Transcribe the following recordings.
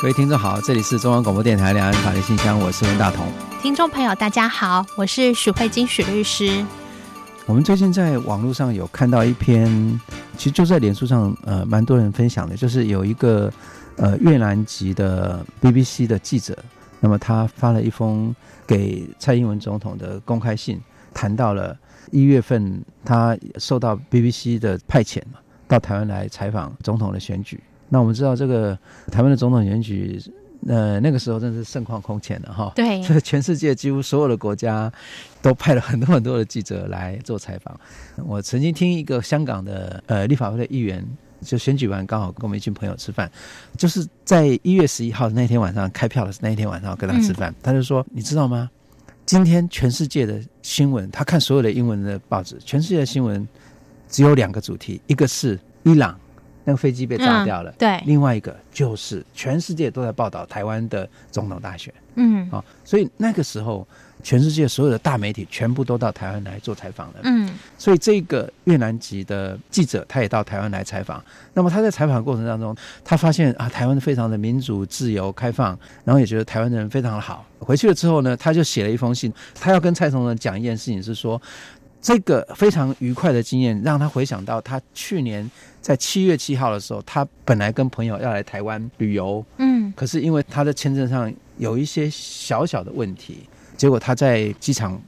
各位听众好，这里是中央广播电台两岸法律信箱，我是温大同。听众朋友大家好，我是许慧晶许律师。我们最近在网络上有看到一篇，其实就在脸书上，呃，蛮多人分享的，就是有一个呃越南籍的 BBC 的记者，那么他发了一封给蔡英文总统的公开信，谈到了一月份他受到 BBC 的派遣嘛，到台湾来采访总统的选举。那我们知道，这个台湾的总统选举，呃，那个时候真是盛况空前的哈。对，这个全世界几乎所有的国家都派了很多很多的记者来做采访。我曾经听一个香港的呃立法会的议员，就选举完刚好跟我们一群朋友吃饭，就是在一月十一号那天晚上开票的那一天晚上跟他吃饭，嗯、他就说：“你知道吗？今天全世界的新闻，他看所有的英文的报纸，全世界的新闻只有两个主题，一个是伊朗。”那个飞机被炸掉了，嗯、对。另外一个就是全世界都在报道台湾的总统大选，嗯，啊、哦，所以那个时候全世界所有的大媒体全部都到台湾来做采访了，嗯。所以这个越南籍的记者他也到台湾来采访。那么他在采访过程当中，他发现啊，台湾非常的民主、自由、开放，然后也觉得台湾人非常的好。回去了之后呢，他就写了一封信，他要跟蔡总统讲一件事情，是说。这个非常愉快的经验，让他回想到他去年在七月七号的时候，他本来跟朋友要来台湾旅游，嗯，可是因为他的签证上有一些小小的问题，结果他在机场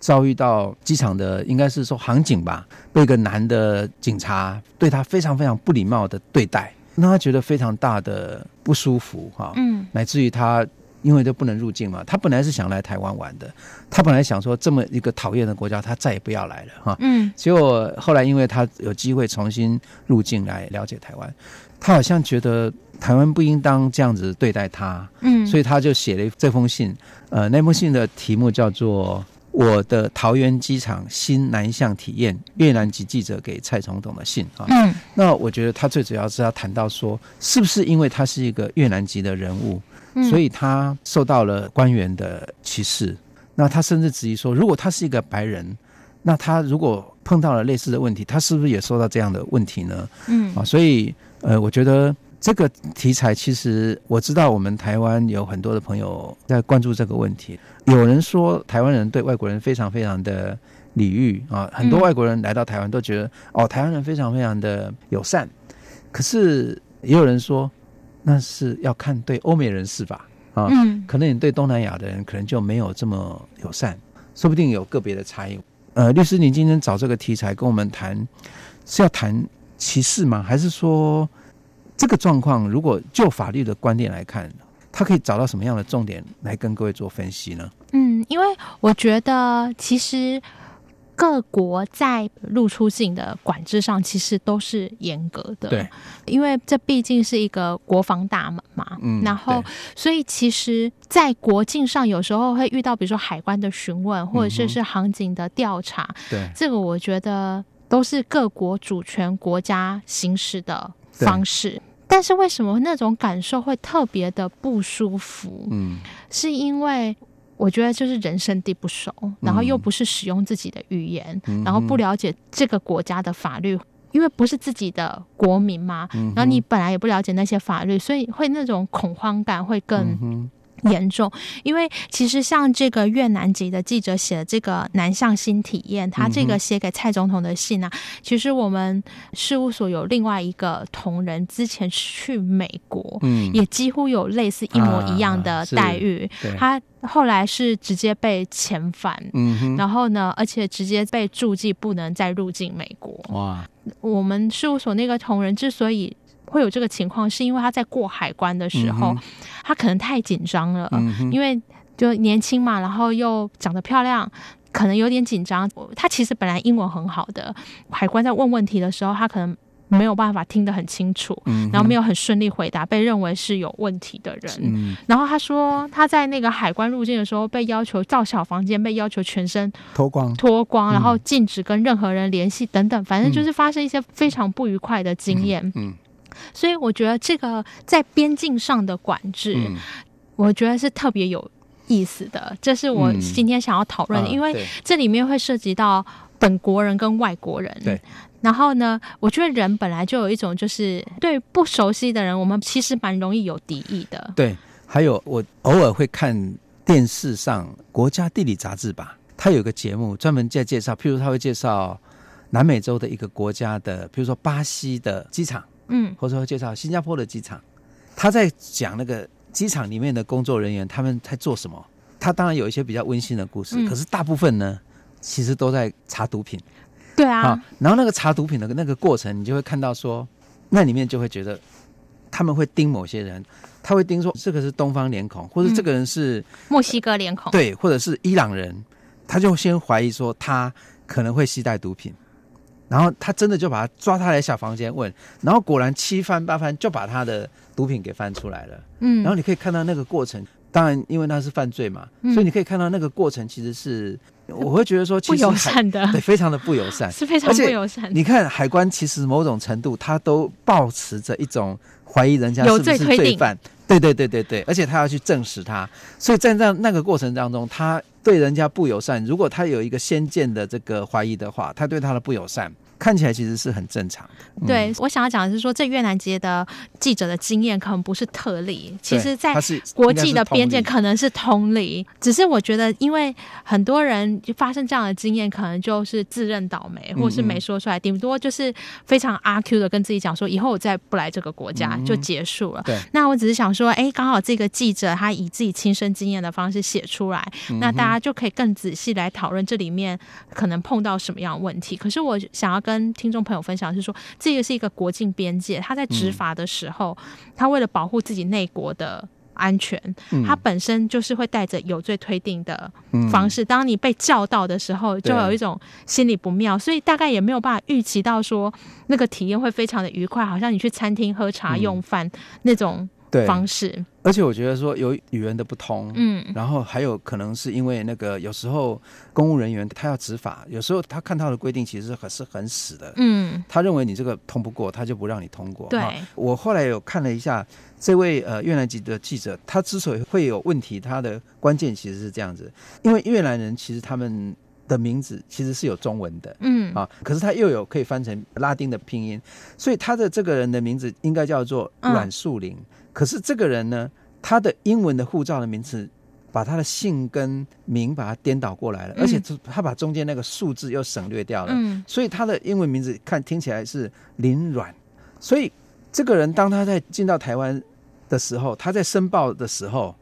遭遇到机场的应该是说航警吧，被一个男的警察对他非常非常不礼貌的对待，让他觉得非常大的不舒服哈，嗯，乃至于他。因为都不能入境嘛，他本来是想来台湾玩的，他本来想说这么一个讨厌的国家，他再也不要来了哈。嗯，结果后来因为他有机会重新入境来了解台湾，他好像觉得台湾不应当这样子对待他，嗯，所以他就写了这封信，呃，那封信的题目叫做《我的桃园机场新南向体验》，越南籍记者给蔡总统的信啊。嗯，那我觉得他最主要是要谈到说，是不是因为他是一个越南籍的人物？所以他受到了官员的歧视，那他甚至质疑说，如果他是一个白人，那他如果碰到了类似的问题，他是不是也受到这样的问题呢？嗯，啊，所以呃，我觉得这个题材其实我知道，我们台湾有很多的朋友在关注这个问题。有人说，台湾人对外国人非常非常的礼遇啊，很多外国人来到台湾都觉得哦，台湾人非常非常的友善。可是也有人说。那是要看对欧美人士吧，啊，嗯，可能你对东南亚的人可能就没有这么友善，说不定有个别的差异。呃，律师，您今天找这个题材跟我们谈，是要谈歧视吗？还是说这个状况如果就法律的观点来看，他可以找到什么样的重点来跟各位做分析呢？嗯，因为我觉得其实。各国在入出境的管制上，其实都是严格的。对，因为这毕竟是一个国防大门嘛。嗯，然后，所以其实，在国境上有时候会遇到，比如说海关的询问，或者是是航警的调查。对，这个我觉得都是各国主权国家行使的方式。但是为什么那种感受会特别的不舒服？嗯，是因为。我觉得就是人生地不熟，然后又不是使用自己的语言，嗯、然后不了解这个国家的法律，因为不是自己的国民嘛，嗯、然后你本来也不了解那些法律，所以会那种恐慌感会更严重。因为其实像这个越南籍的记者写的这个南向新体验，他这个写给蔡总统的信啊，其实我们事务所有另外一个同仁之前去美国，嗯，也几乎有类似一模一样的待遇，啊、他。后来是直接被遣返，嗯，然后呢，而且直接被注记不能再入境美国。哇！我们事务所那个同仁之所以会有这个情况，是因为他在过海关的时候，嗯、他可能太紧张了，嗯，因为就年轻嘛，然后又长得漂亮，可能有点紧张。他其实本来英文很好的，海关在问问题的时候，他可能没有办法听得很清楚，嗯、然后没有很顺利回答，被认为是有问题的人。嗯、然后他说他在那个海关入境的时候被要求造小房间，被要求全身脱光。脱光，然后禁止跟任何人联系等等，反正就是发生一些非常不愉快的经验。嗯，嗯所以我觉得这个在边境上的管制，嗯、我觉得是特别有意思的。这是我今天想要讨论的，嗯、因为这里面会涉及到本国人跟外国人。对。然后呢，我觉得人本来就有一种，就是对不熟悉的人，我们其实蛮容易有敌意的。对，还有我偶尔会看电视上《国家地理》杂志吧，它有个节目专门在介绍，譬如他会介绍南美洲的一个国家的，譬如说巴西的机场，嗯，或者说介绍新加坡的机场，他在讲那个机场里面的工作人员他们在做什么。他当然有一些比较温馨的故事，嗯，可是大部分呢，其实都在查毒品。对啊，然后那个查毒品的那个过程，你就会看到说，那里面就会觉得他们会盯某些人，他会盯说这个是东方脸孔，或者这个人是墨西哥脸孔，对，或者是伊朗人，他就先怀疑说他可能会携带毒品，然后他真的就把他抓他来小房间问，然后果然七翻八翻就把他的毒品给翻出来了，嗯，然后你可以看到那个过程，当然因为那是犯罪嘛，所以你可以看到那个过程其实是。我会觉得说，其实不友善的，对，非常的不友善，是非常不友善。你看海关，其实某种程度，他都抱持着一种怀疑人家是不是罪犯，对对对对对，而且他要去证实他，所以在那那个过程当中，他对人家不友善。如果他有一个先见的这个怀疑的话，他对他的不友善。看起来其实是很正常的。嗯、对，我想要讲的是说，这越南籍的记者的经验可能不是特例，其实在国际的边界可能是通例。只是我觉得，因为很多人发生这样的经验，可能就是自认倒霉，或是没说出来，顶多就是非常阿 Q 的跟自己讲说，以后我再不来这个国家就结束了。对，那我只是想说，哎，刚好这个记者他以自己亲身经验的方式写出来，那大家就可以更仔细来讨论这里面可能碰到什么样的问题。可是我想要跟跟听众朋友分享是说，这个是一个国境边界，他在执法的时候，嗯、他为了保护自己内国的安全，嗯、他本身就是会带着有罪推定的方式。嗯、当你被叫到的时候，就有一种心里不妙，所以大概也没有办法预期到说那个体验会非常的愉快，好像你去餐厅喝茶用饭、嗯、那种。对。方式，而且我觉得说有语言的不通，嗯，然后还有可能是因为那个有时候公务人员他要执法，有时候他看到的规定其实是很是很死的，嗯，他认为你这个通不过，他就不让你通过。对，我后来有看了一下这位呃越南籍的记者，他之所以会有问题，他的关键其实是这样子，因为越南人其实他们的名字其实是有中文的，嗯。啊，可是他又有可以翻成拉丁的拼音，所以他的这个人的名字应该叫做阮树林。嗯可是这个人呢，他的英文的护照的名字，把他的姓跟名把它颠倒过来了，嗯、而且他把中间那个数字又省略掉了，嗯，所以他的英文名字看听起来是林阮。所以这个人当他在进到台湾的时候，他在申报的时候，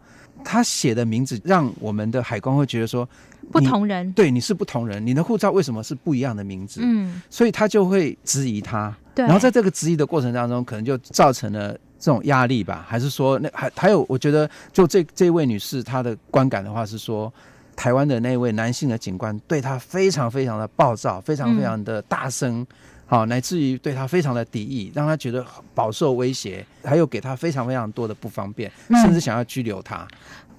他写的名字让我们的海关会觉得说不同人，对，你是不同人，你的护照为什么是不一样的名字？嗯，所以他就会质疑他，对，然后在这个质疑的过程当中，可能就造成了。这种压力吧，还是说那还还有？我觉得就这这位女士她的观感的话是说，台湾的那位男性的警官对她非常非常的暴躁，非常非常的大声，好、嗯，乃至于对她非常的敌意，让她觉得饱受威胁，还有给她非常非常多的不方便，甚至想要拘留她。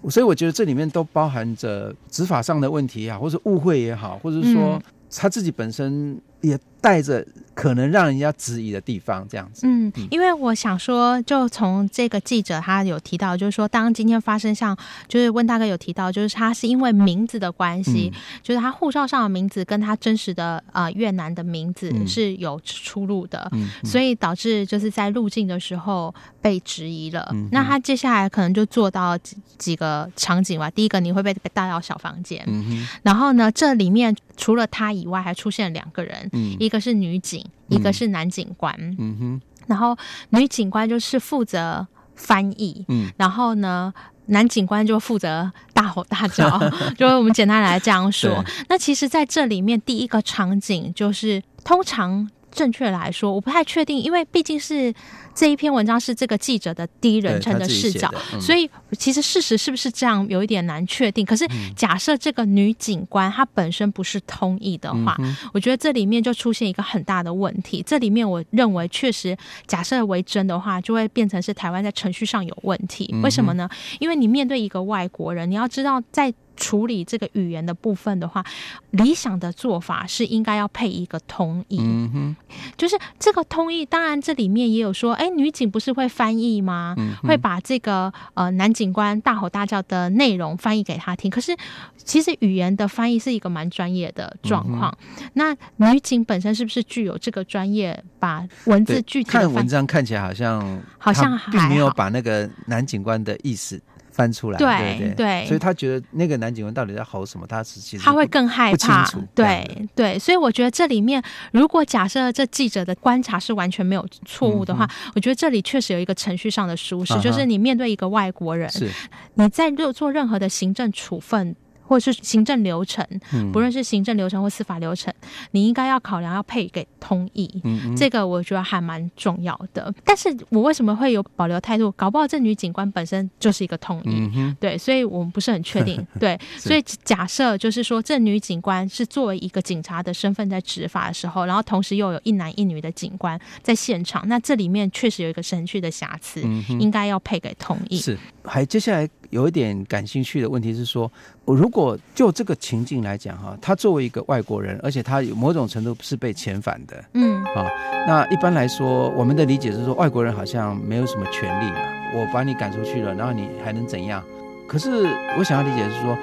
嗯、所以我觉得这里面都包含着执法上的问题也好，或者误会也好，或者说她自己本身也带着。可能让人家质疑的地方，这样子。嗯，因为我想说，就从这个记者他有提到，就是说，当今天发生像，就是温大哥有提到，就是他是因为名字的关系，嗯、就是他护照上的名字跟他真实的呃越南的名字是有出入的，所以导致就是在入境的时候被质疑了。嗯、那他接下来可能就做到几几个场景吧。第一个，你会被带到小房间，嗯、然后呢，这里面除了他以外，还出现两个人，嗯、一个是女警。一个是男警官，嗯哼，然后女警官就是负责翻译，嗯，然后呢，男警官就负责大吼大叫，就我们简单来这样说。那其实，在这里面，第一个场景就是通常。正确来说，我不太确定，因为毕竟是这一篇文章是这个记者的第一人称的视角，嗯、所以其实事实是不是这样，有一点难确定。可是假设这个女警官她本身不是通译的话，嗯、我觉得这里面就出现一个很大的问题。这里面我认为确实假设为真的话，就会变成是台湾在程序上有问题。为什么呢？因为你面对一个外国人，你要知道在。处理这个语言的部分的话，理想的做法是应该要配一个通译。嗯哼，就是这个通译，当然这里面也有说，哎，女警不是会翻译吗？嗯、会把这个呃男警官大吼大叫的内容翻译给他听。可是其实语言的翻译是一个蛮专业的状况。嗯、那女警本身是不是具有这个专业，把文字具体看文章看起来好像好像并没有把那个男警官的意思。翻出来，对对，所以他觉得那个男警官到底在吼什么，他是其实他会更害怕，对对，所以我觉得这里面，如果假设这记者的观察是完全没有错误的话，嗯、我觉得这里确实有一个程序上的疏失，就是你面对一个外国人，是。你在做做任何的行政处分。或者是行政流程，不论是行政流程或司法流程，嗯、你应该要考量要配给通译，嗯嗯，这个我觉得还蛮重要的。但是我为什么会有保留态度？搞不好这女警官本身就是一个通译，嗯、对，所以我们不是很确定。对，所以假设就是说，这女警官是作为一个警察的身份在执法的时候，然后同时又有一男一女的警官在现场，那这里面确实有一个程序的瑕疵，嗯、应该要配给通译。是，还接下来。有一点感兴趣的问题是说，如果就这个情境来讲哈，他作为一个外国人，而且他有某种程度是被遣返的，嗯，啊，那一般来说，我们的理解是说，外国人好像没有什么权利嘛，我把你赶出去了，然后你还能怎样？可是我想要理解的是说，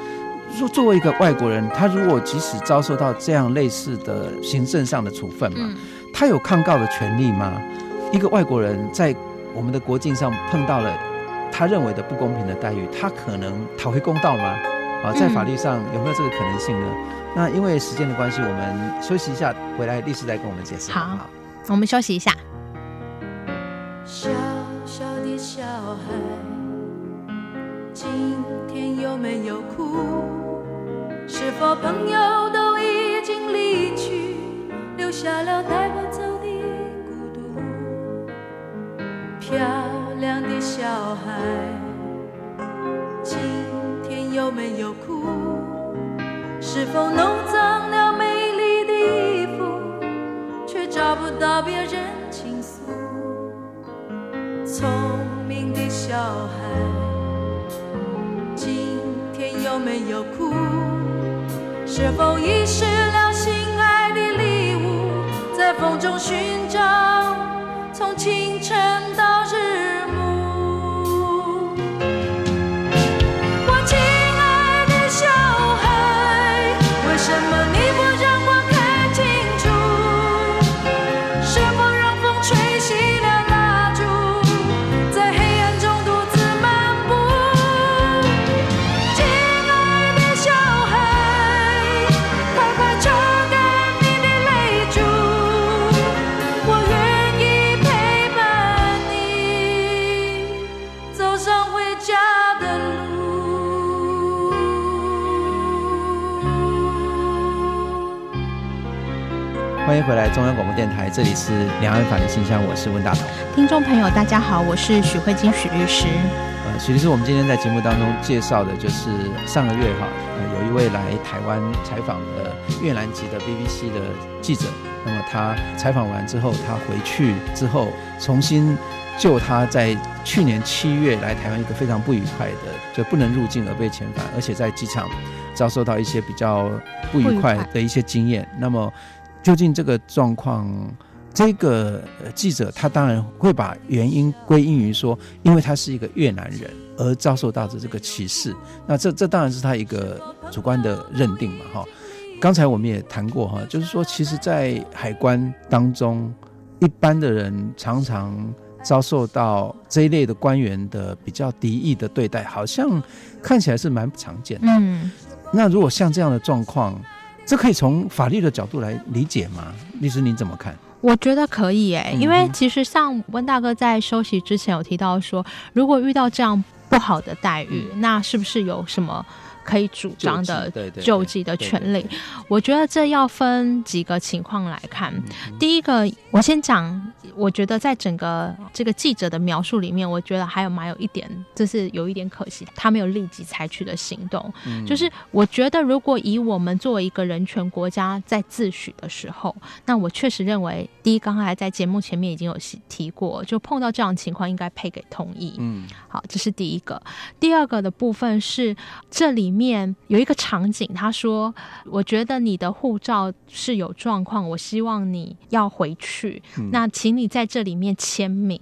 说作为一个外国人，他如果即使遭受到这样类似的行政上的处分嘛，他有抗告的权利吗？一个外国人在我们的国境上碰到了。他认为的不公平的待遇，他可能讨回公道吗？啊，在法律上有没有这个可能性呢？嗯、那因为时间的关系，我们休息一下，回来律师再跟我们解释。好，好，我们休息一下。小小的小孩，今天有没有哭？是否朋友都已经离去，留下了带不走的孤独？飘。亮的小孩，今天有没有哭？是否弄脏了美丽的衣服，却找不到别人倾诉？聪明的小孩，今天有没有哭？是否遗失了心爱的礼物，在风中寻回来，中央广播电台，这里是两岸法律信箱，我是温大同。听众朋友，大家好，我是许慧金许律师。呃，许律师，我们今天在节目当中介绍的就是上个月哈，呃，有一位来台湾采访的越南籍的 BBC 的记者，那么他采访完之后，他回去之后，重新就他在去年七月来台湾一个非常不愉快的，就不能入境而被遣返，而且在机场遭受到一些比较不愉快的一些经验，那么。究竟这个状况，这个记者他当然会把原因归因于说，因为他是一个越南人而遭受到的这个歧视。那这这当然是他一个主观的认定嘛，哈。刚才我们也谈过哈，就是说，其实，在海关当中，一般的人常常遭受到这一类的官员的比较敌意的对待，好像看起来是蛮不常见的。嗯，那如果像这样的状况，这可以从法律的角度来理解吗？律师，您怎么看？我觉得可以诶、欸，因为其实像温大哥在休息之前有提到说，如果遇到这样不好的待遇，那是不是有什么可以主张的救济的权利。我觉得这要分几个情况来看。第一个，我先讲，我觉得在整个这个记者的描述里面，我觉得还有蛮有一点，这是有一点可惜，他没有立即采取的行动。就是我觉得，如果以我们作为一个人权国家在自诩的时候，那我确实认为，第一，刚才在节目前面已经有提过，就碰到这样的情况，应该配给同意。嗯，好，这是第一个。第二个的部分是这里面有一个场景，他说：“我觉得你的护照是有状况，我希望你要回去。嗯、那请你在这里面签名，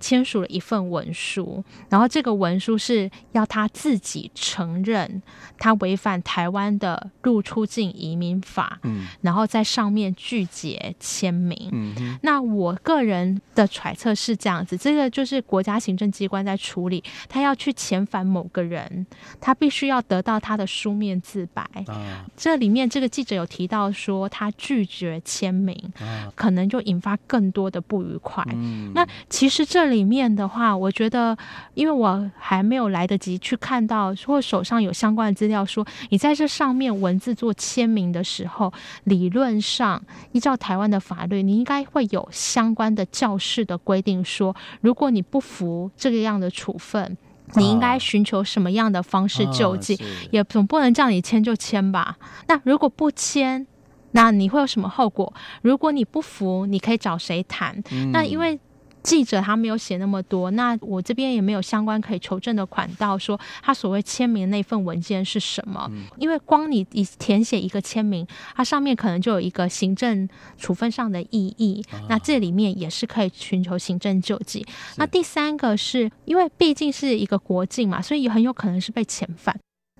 签署了一份文书，然后这个文书是要他自己承认他违反台湾的入出境移民法，嗯、然后在上面拒绝签名。嗯、那我个人的揣测是这样子，这个就是国家行政机关在处理，他要去遣返某个人，他必须要得到他的书面自白。啊、这里面这个记者有提到说，他拒绝签名，啊、可能就引发更多的不愉快。嗯、那其实这里面的话，我觉得，因为我还没有来得及去看到，或手上有相关的资料说，你在这上面文字做签名的时候，理论上依照台湾的法律，你应该会有相关的教室的规定说，如果你不服这个样的处分。你应该寻求什么样的方式救济？哦、也总不能叫你签就签吧？那如果不签，那你会有什么后果？如果你不服，你可以找谁谈？嗯、那因为。记者他没有写那么多，那我这边也没有相关可以求证的款道，说他所谓签名的那份文件是什么？嗯、因为光你你填写一个签名，它上面可能就有一个行政处分上的意义，哦、那这里面也是可以寻求行政救济。那第三个是因为毕竟是一个国境嘛，所以很有可能是被遣返。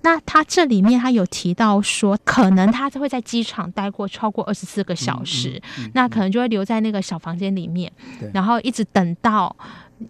那他这里面他有提到说，可能他会在机场待过超过二十四个小时，嗯嗯嗯、那可能就会留在那个小房间里面，然后一直等到。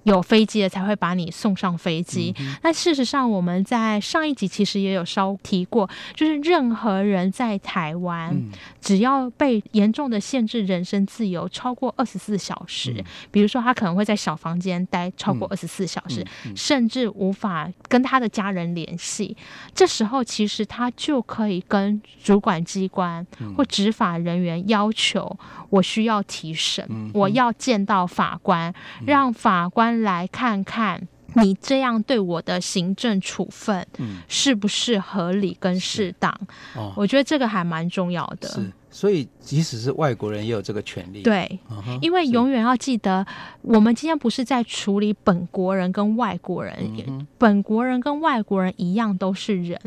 有飞机的才会把你送上飞机。那、事实上，我们在上一集其实也有稍提过，就是任何人在台湾，嗯、只要被严重的限制人身自由超过二十四小时，嗯、比如说他可能会在小房间待超过二十四小时，甚至无法跟他的家人联系，这时候其实他就可以跟主管机关或执法人员要求，我需要提审，嗯、我要见到法官，让法。官来看看你这样对我的行政处分，是不是合理跟适当？哦，我觉得这个还蛮重要的。是。所以，即使是外国人也有这个权利。对，因为永远要记得，我们今天不是在处理本国人跟外国人，本国人跟外国人一样都是人。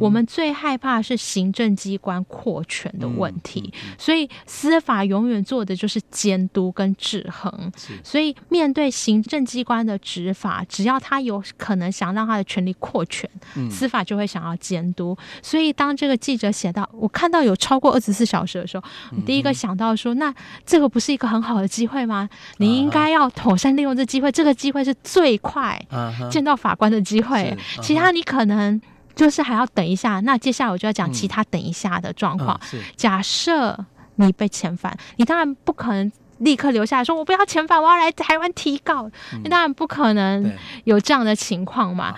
我们最害怕是行政机关扩权的问题，所以司法永远做的就是监督跟制衡。所以，面对行政机关的执法，只要他有可能想让他的权力扩权，司法就会想要监督。所以，当这个记者写到，我看到有超过二十四小时。的时候，你第一个想到说，那这个不是一个很好的机会吗？你应该要妥善利用这机会，这个机会是最快见到法官的机会。其他你可能就是还要等一下。那接下来我就要讲其他等一下的状况。假设你被遣返，你当然不可能立刻留下来说，我不要遣返，我要来台湾提告。你当然不可能有这样的情况嘛。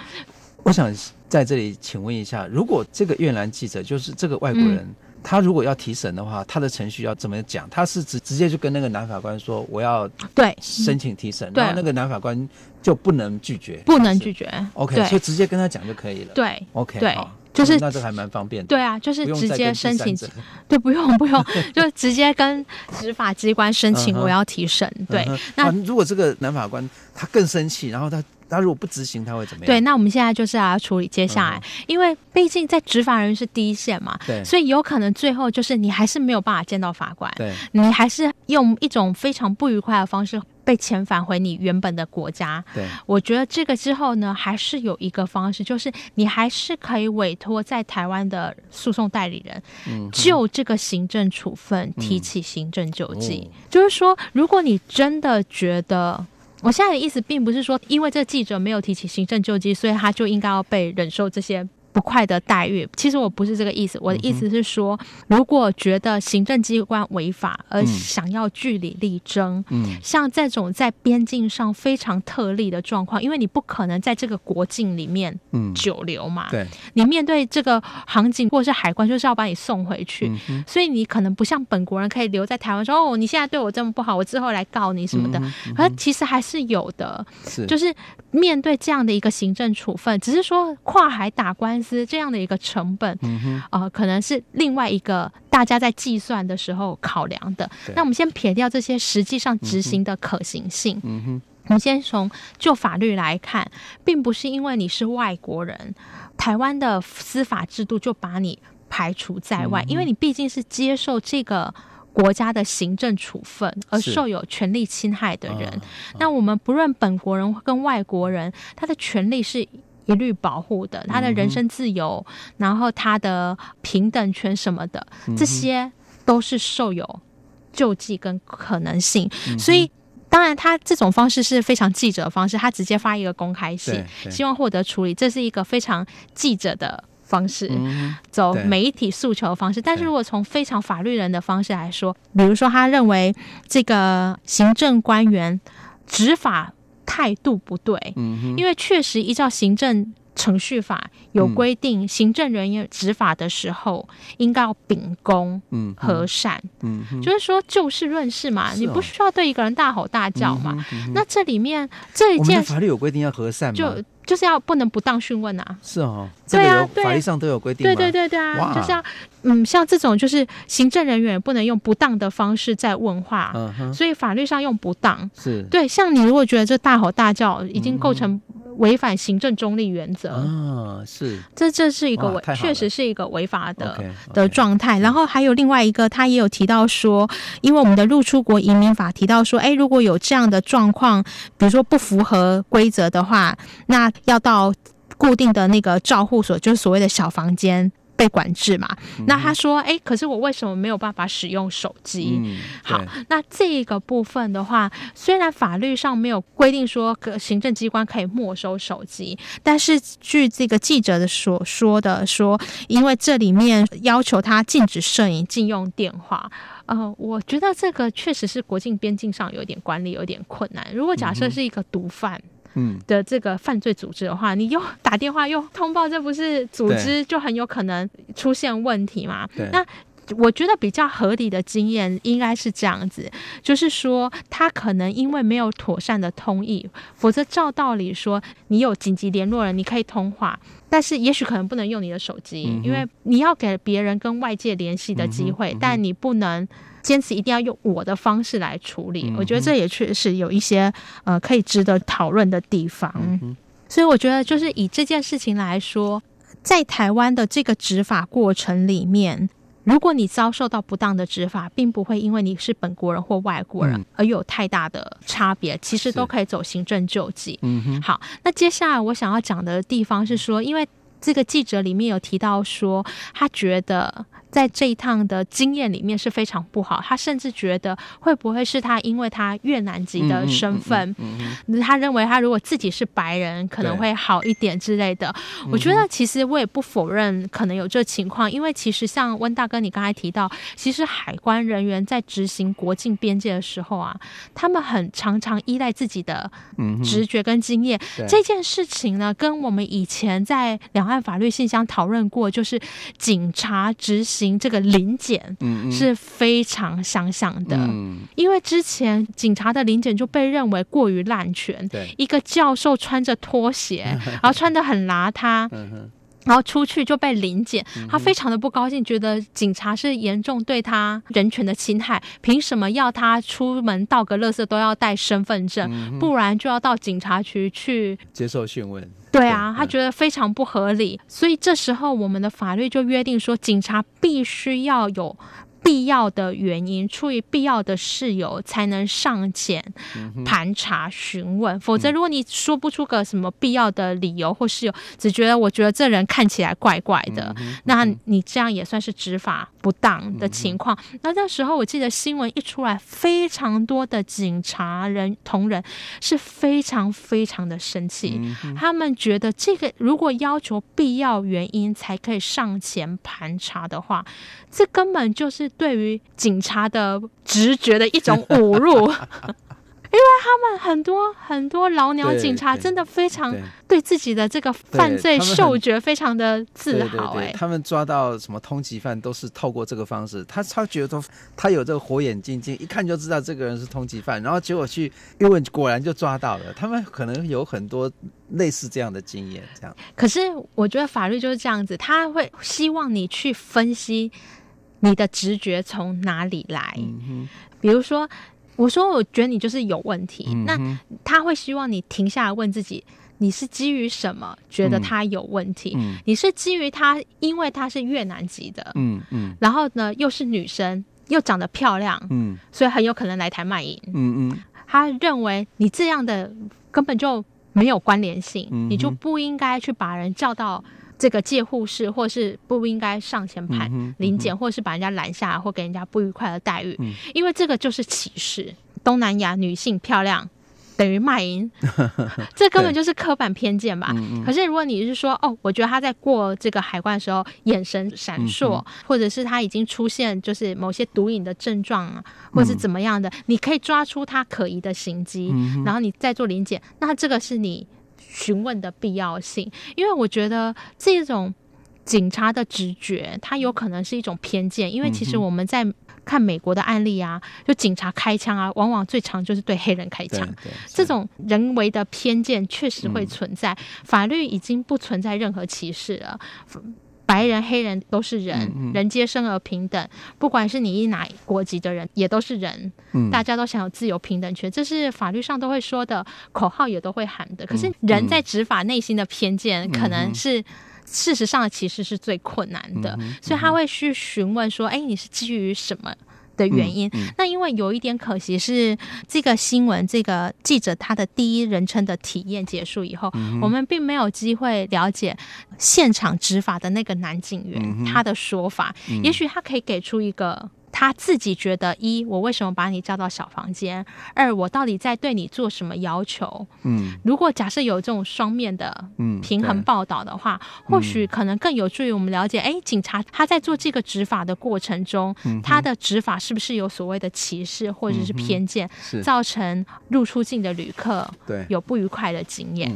我想在这里请问一下，如果这个越南记者就是这个外国人。他如果要提审的话，他的程序要怎么讲？他是直直接就跟那个男法官说，我要对申请提审，然后那个男法官就不能拒绝，不能拒绝。OK，所以直接跟他讲就可以了。对，OK，对，好，就是那这还蛮方便的。对啊，就是直接申请，对，不用不用，就直接跟执法机关申请我要提审。对，那如果这个男法官他更生气，然后他。他如果不执行，他会怎么样？对，那我们现在就是要处理接下来，嗯、因为毕竟在执法人员是第一线嘛，对，所以有可能最后就是你还是没有办法见到法官，对，你还是用一种非常不愉快的方式被遣返回你原本的国家。对，我觉得这个之后呢，还是有一个方式，就是你还是可以委托在台湾的诉讼代理人，嗯，就这个行政处分提起行政救济。嗯、就是说，如果你真的觉得。我现在的意思并不是说，因为这记者没有提起行政救济，所以他就应该要被忍受这些不快的待遇。其实我不是这个意思，我的意思是说，如果觉得行政机关违法而想要据理力争，嗯，像这种在边境上非常特例的状况，因为你不可能在这个国境里面久留嘛，对，你面对这个航警或者是海关，就是要把你送回去，所以你可能不像本国人可以留在台湾说哦，你现在对我这么不好，我之后来告你什么的，而其实还是有的，就是面对这样的一个行政处分，只是说跨海打官司这样的一个成本，嗯呃，可能是另外一个大家在计算的时候考量的。那我们先撇掉这些实际上执行的可行性，嗯哼，我们先从就法律来看，并不是因为你是外国人，台湾的司法制度就把你排除在外，因为你毕竟是接受这个。国家的行政处分而受有权利侵害的人，啊、那我们不论本国人跟外国人，他的权利是一律保护的，他的人身自由，嗯、然后他的平等权什么的，嗯、这些都是受有救济跟可能性。嗯、所以，当然他这种方式是非常记者的方式，他直接发一个公开信，希望获得处理，这是一个非常记者的。方式。走媒体诉求的方式，但是如果从非常法律人的方式来说，比如说他认为这个行政官员执法态度不对，因为确实依照行政程序法有规定，行政人员执法的时候应该要秉公、嗯和善，嗯就是说就事论事嘛，你不需要对一个人大吼大叫嘛。那这里面这一件法律有规定要和善吗？就就是要不能不当讯问啊！是哦，对啊，法律上都有规定。对对对对啊，就是要嗯，像这种就是行政人员不能用不当的方式在问话，所以法律上用不当。是。对。像你如果觉得这大吼大叫已经构成违反行政中立原则啊，是。这这是一个违，确实是一个违法的的状态。然后还有另外一个，他也有提到说，因为我们的入出国移民法提到说，哎，如果有这样的状况，比如说不符合规则的话，那要到固定的那个照护所，就是所谓的小房间被管制嘛。那他说：“哎，可是我为什么没有办法使用手机？”嗯、好，那这个部分的话，虽然法律上没有规定说行政机关可以没收手机，但是据这个记者的所说的说，因为这里面要求他禁止摄影、禁用电话。呃，我觉得这个确实是国境边境上有点管理有点困难。如果假设是一个毒贩。嗯嗯的这个犯罪组织的话，你又打电话又通报，这不是组织就很有可能出现问题嘛？对那我觉得比较合理的经验应该是这样子，就是说他可能因为没有妥善的通译，否则照道理说，你有紧急联络人，你可以通话，但是也许可能不能用你的手机，嗯、因为你要给别人跟外界联系的机会，嗯嗯、但你不能。坚持一定要用我的方式来处理，嗯、我觉得这也确实有一些呃可以值得讨论的地方。嗯、所以我觉得就是以这件事情来说，在台湾的这个执法过程里面，如果你遭受到不当的执法，并不会因为你是本国人或外国人而有太大的差别，嗯、其实都可以走行政救济。嗯哼，好，那接下来我想要讲的地方是说，因为这个记者里面有提到说，他觉得。在这一趟的经验里面是非常不好，他甚至觉得会不会是他因为他越南籍的身份，他认为他如果自己是白人可能会好一点之类的。我觉得其实我也不否认可能有这情况，因为其实像温大哥你刚才提到，其实海关人员在执行国境边界的时候啊，他们很常常依赖自己的直觉跟经验。嗯、这件事情呢，跟我们以前在两岸法律信箱讨论过，就是警察执行。行这个临检是非常相像的，嗯、因为之前警察的临检就被认为过于滥权。对。一个教授穿着拖鞋，然后穿得很邋遢，然后出去就被临检，他非常的不高兴，觉得警察是严重对他人权的侵害，凭什么要他出门倒个垃圾都要带身份证，不然就要到警察局去接受讯问。对啊，他觉得非常不合理，所以这时候我们的法律就约定说，警察必须要有必要的原因，出于必要的事由，才能上前盘查询问。嗯、否则，如果你说不出个什么必要的理由或事由，只觉得我觉得这人看起来怪怪的，嗯、那你这样也算是执法不当的情况。嗯、那那时候，我记得新闻一出来，非常多的警察人同仁是非常非常的生气，嗯、他们觉得这个如果要求必要原因才可以上前盘查的话，这根本就是。对于警察的直觉的一种侮辱。因为他们很多很多老鸟警察真的非常对自己的这个犯罪嗅觉非常的自豪哎，他们抓到什么通缉犯都是透过这个方式，他他觉得他有这个火眼金睛，一看就知道这个人是通缉犯，然后结果去一问，果然就抓到了。他们可能有很多类似这样的经验，这样。可是我觉得法律就是这样子，他会希望你去分析你的直觉从哪里来，比如说。我说，我觉得你就是有问题。嗯、那他会希望你停下来问自己，你是基于什么觉得他有问题？嗯、你是基于他，因为他是越南籍的，嗯嗯，然后呢又是女生，又长得漂亮，嗯，所以很有可能来台卖淫，嗯嗯，他认为你这样的根本就没有关联性，嗯、你就不应该去把人叫到。这个借护士，或是不应该上前盘临检，或是把人家拦下来，或给人家不愉快的待遇，嗯、因为这个就是歧视。东南亚女性漂亮等于卖淫，这根本就是刻板偏见吧？可是如果你是说，哦，我觉得他在过这个海关的时候眼神闪烁，嗯、或者是他已经出现就是某些毒瘾的症状啊，或是怎么样的，嗯、你可以抓出他可疑的行迹，嗯、然后你再做临检，那这个是你。询问的必要性，因为我觉得这种警察的直觉，它有可能是一种偏见。因为其实我们在看美国的案例啊，就警察开枪啊，往往最常就是对黑人开枪。这种人为的偏见确实会存在。法律已经不存在任何歧视了。白人、黑人都是人，人皆生而平等。不管是你哪国籍的人，也都是人。嗯、大家都享有自由平等权，这是法律上都会说的口号，也都会喊的。可是人在执法内心的偏见，嗯、可能是事实上的歧视是最困难的，嗯嗯、所以他会去询问说：“哎，你是基于什么？”的原因，嗯。嗯、那因为有一点可惜是，这个新闻这个记者他的第一人称的体验结束以后，嗯、我们并没有机会了解现场执法的那个男警员、嗯、他的说法，嗯、也许他可以给出一个。他自己觉得：一，我为什么把你叫到小房间？二，我到底在对你做什么要求？嗯，如果假设有这种双面的平衡报道的话，嗯、或许可能更有助于我们了解：哎，警察他在做这个执法的过程中，嗯、他的执法是不是有所谓的歧视或者是偏见，嗯、造成入出境的旅客对。有不愉快的经验？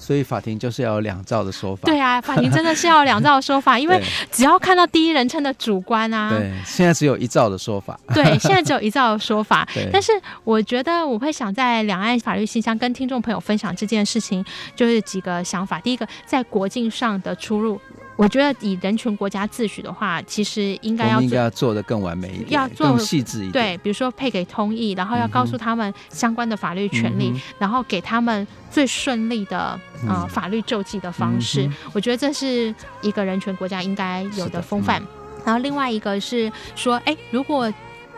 嗯所以法庭就是要有两造的说法。对啊，法庭真的是要有两造的说法，因为只要看到第一人称的主观啊。对，现在只有一造的说法。对，现在只有一造的说法。但是我觉得我会想在两岸法律信箱跟听众朋友分享这件事情，就是几个想法。第一个，在国境上的出入。我觉得以人权国家自诩的话，其实应该要应该要做的更完美一点，要做更细致一点。对，比如说配给通译，然后要告诉他们相关的法律权利，嗯、然后给他们最顺利的、嗯、呃法律救济的方式。嗯、我觉得这是一个人权国家应该有的风范。嗯、然后另外一个是说，哎，如果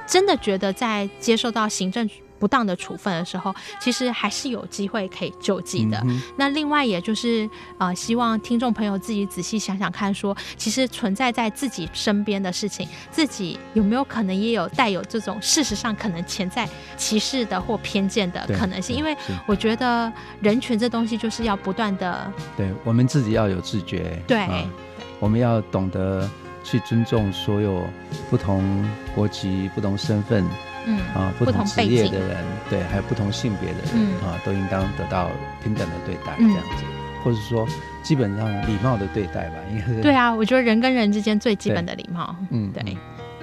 真的觉得在接受到行政不当的处分的时候，其实还是有机会可以救济的。嗯、那另外，也就是呃，希望听众朋友自己仔细想想看说，说其实存在在自己身边的事情，自己有没有可能也有带有这种事实上可能潜在歧视的或偏见的可能性？因为我觉得人权这东西就是要不断的，对我们自己要有自觉，对，啊、我们要懂得去尊重所有不同国籍、不同身份。嗯啊，不同职业的人，对，还有不同性别的人，嗯、啊，都应当得到平等的对待，这样子，嗯、或者说基本上礼貌的对待吧，应该是。对啊，我觉得人跟人之间最基本的礼貌。嗯，对。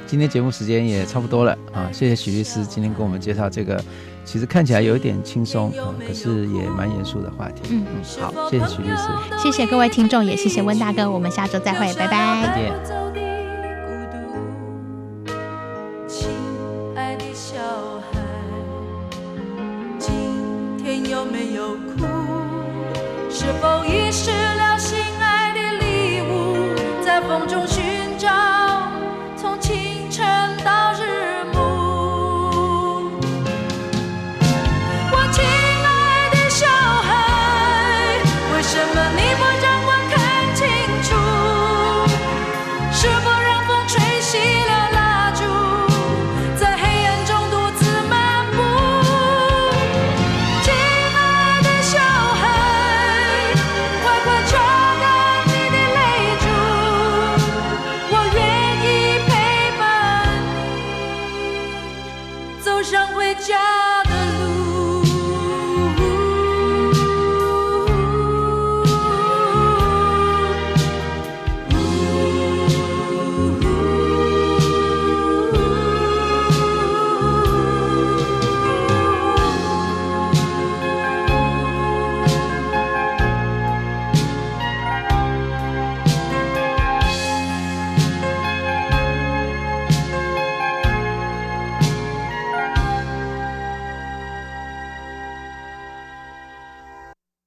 今天节目时间也差不多了啊，谢谢许律师今天给我们介绍这个，其实看起来有一点轻松啊，可是也蛮严肃的话题。嗯嗯，好，谢谢许律师，谢谢各位听众，也谢谢温大哥，我们下周再会，拜拜。再见。